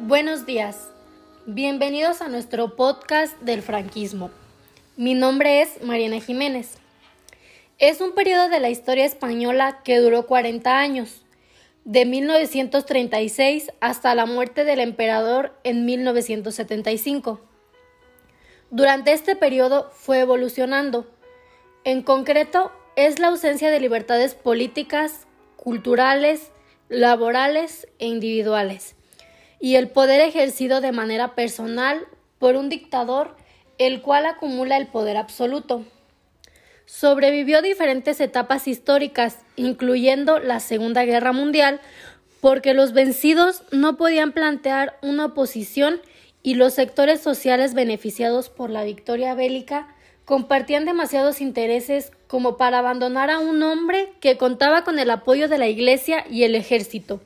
Buenos días. Bienvenidos a nuestro podcast del franquismo. Mi nombre es Mariana Jiménez. Es un periodo de la historia española que duró 40 años, de 1936 hasta la muerte del emperador en 1975. Durante este periodo fue evolucionando. En concreto, es la ausencia de libertades políticas, culturales, laborales e individuales y el poder ejercido de manera personal por un dictador el cual acumula el poder absoluto. Sobrevivió diferentes etapas históricas, incluyendo la Segunda Guerra Mundial, porque los vencidos no podían plantear una oposición y los sectores sociales beneficiados por la victoria bélica compartían demasiados intereses como para abandonar a un hombre que contaba con el apoyo de la Iglesia y el ejército.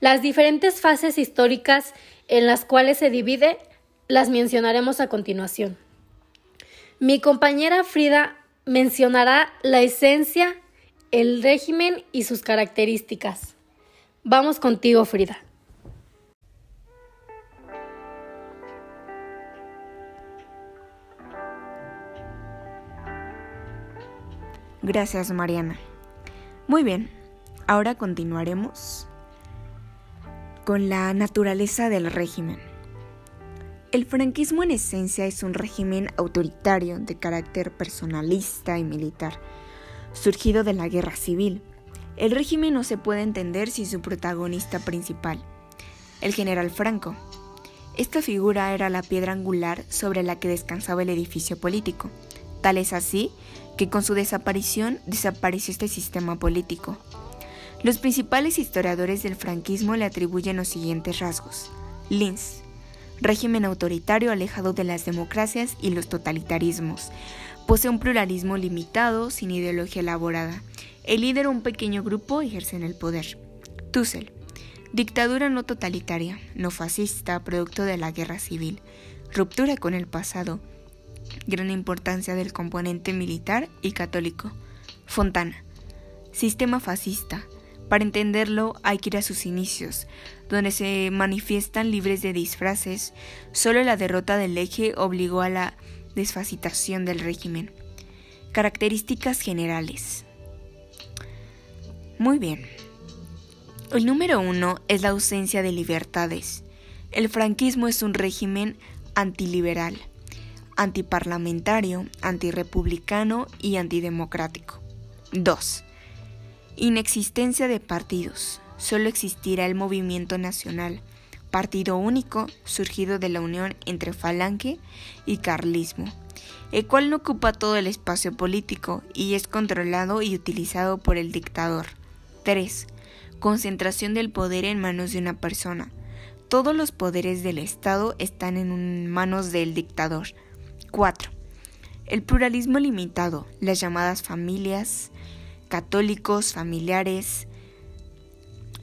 Las diferentes fases históricas en las cuales se divide las mencionaremos a continuación. Mi compañera Frida mencionará la esencia, el régimen y sus características. Vamos contigo, Frida. Gracias, Mariana. Muy bien, ahora continuaremos con la naturaleza del régimen. El franquismo en esencia es un régimen autoritario de carácter personalista y militar, surgido de la guerra civil. El régimen no se puede entender sin su protagonista principal, el general Franco. Esta figura era la piedra angular sobre la que descansaba el edificio político. Tal es así que con su desaparición desapareció este sistema político. Los principales historiadores del franquismo le atribuyen los siguientes rasgos. Linz, régimen autoritario alejado de las democracias y los totalitarismos. Posee un pluralismo limitado, sin ideología elaborada. El líder o un pequeño grupo ejercen el poder. Tussel, dictadura no totalitaria, no fascista, producto de la guerra civil. Ruptura con el pasado. Gran importancia del componente militar y católico. Fontana, sistema fascista, para entenderlo hay que ir a sus inicios, donde se manifiestan libres de disfraces. Solo la derrota del eje obligó a la desfacitación del régimen. Características generales. Muy bien. El número uno es la ausencia de libertades. El franquismo es un régimen antiliberal, antiparlamentario, antirepublicano y antidemocrático. 2. Inexistencia de partidos. Solo existirá el movimiento nacional, partido único surgido de la unión entre falange y carlismo, el cual no ocupa todo el espacio político y es controlado y utilizado por el dictador. 3. Concentración del poder en manos de una persona. Todos los poderes del Estado están en manos del dictador. 4. El pluralismo limitado, las llamadas familias, católicos, familiares,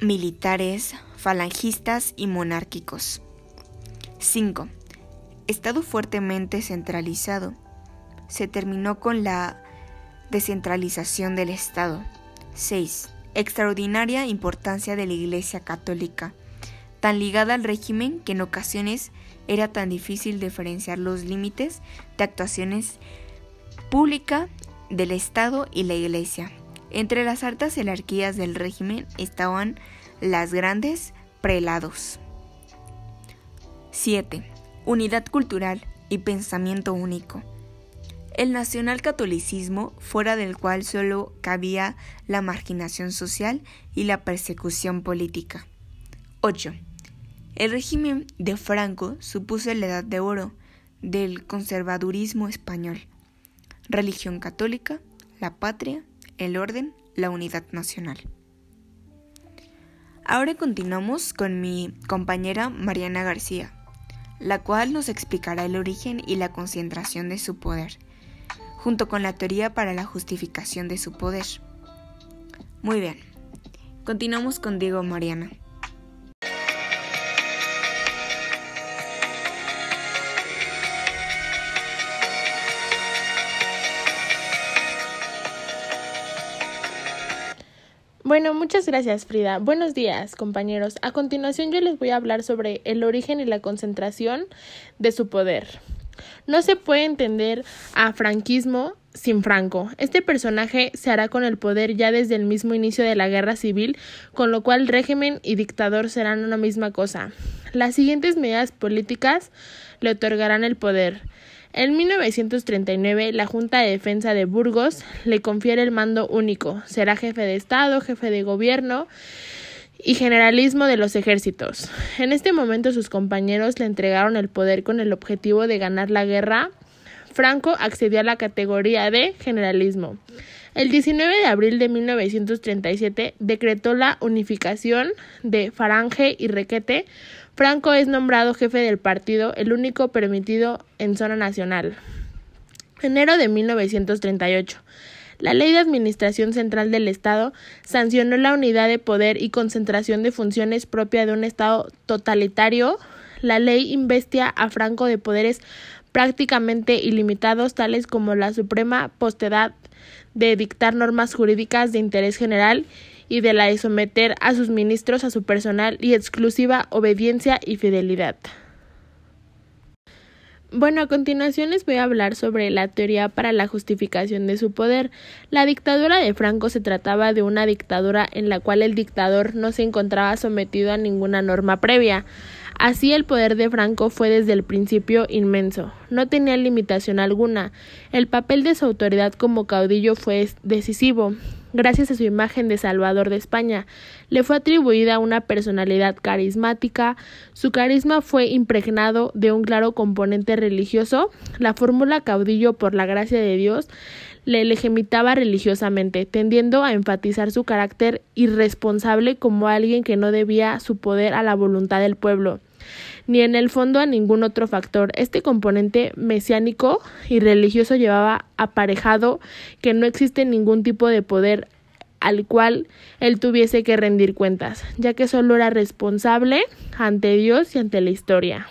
militares, falangistas y monárquicos. 5. Estado fuertemente centralizado. Se terminó con la descentralización del Estado. 6. Extraordinaria importancia de la Iglesia Católica, tan ligada al régimen que en ocasiones era tan difícil diferenciar los límites de actuaciones pública del Estado y la Iglesia. Entre las altas jerarquías del régimen estaban las grandes prelados. 7. Unidad cultural y pensamiento único. El nacionalcatolicismo, fuera del cual solo cabía la marginación social y la persecución política. 8. El régimen de Franco supuso la edad de oro del conservadurismo español. Religión católica, la patria el orden, la unidad nacional. Ahora continuamos con mi compañera Mariana García, la cual nos explicará el origen y la concentración de su poder, junto con la teoría para la justificación de su poder. Muy bien, continuamos con Diego Mariana. Bueno, muchas gracias Frida. Buenos días compañeros. A continuación yo les voy a hablar sobre el origen y la concentración de su poder. No se puede entender a franquismo sin Franco. Este personaje se hará con el poder ya desde el mismo inicio de la guerra civil, con lo cual régimen y dictador serán una misma cosa. Las siguientes medidas políticas le otorgarán el poder. En 1939, la Junta de Defensa de Burgos le confiere el mando único. Será jefe de Estado, jefe de gobierno y generalismo de los ejércitos. En este momento sus compañeros le entregaron el poder con el objetivo de ganar la guerra. Franco accedió a la categoría de generalismo. El 19 de abril de 1937 decretó la unificación de Farange y Requete. Franco es nombrado jefe del partido, el único permitido en zona nacional. Enero de 1938. La Ley de Administración Central del Estado sancionó la unidad de poder y concentración de funciones propia de un Estado totalitario. La ley investia a Franco de poderes prácticamente ilimitados, tales como la suprema postedad de dictar normas jurídicas de interés general y de la de someter a sus ministros a su personal y exclusiva obediencia y fidelidad. Bueno, a continuación les voy a hablar sobre la teoría para la justificación de su poder. La dictadura de Franco se trataba de una dictadura en la cual el dictador no se encontraba sometido a ninguna norma previa. Así el poder de Franco fue desde el principio inmenso. No tenía limitación alguna. El papel de su autoridad como caudillo fue decisivo. Gracias a su imagen de Salvador de España, le fue atribuida una personalidad carismática. Su carisma fue impregnado de un claro componente religioso. La fórmula caudillo por la gracia de Dios le legitimaba religiosamente, tendiendo a enfatizar su carácter irresponsable como alguien que no debía su poder a la voluntad del pueblo, ni en el fondo a ningún otro factor. Este componente mesiánico y religioso llevaba aparejado que no existe ningún tipo de poder al cual él tuviese que rendir cuentas, ya que solo era responsable ante Dios y ante la historia.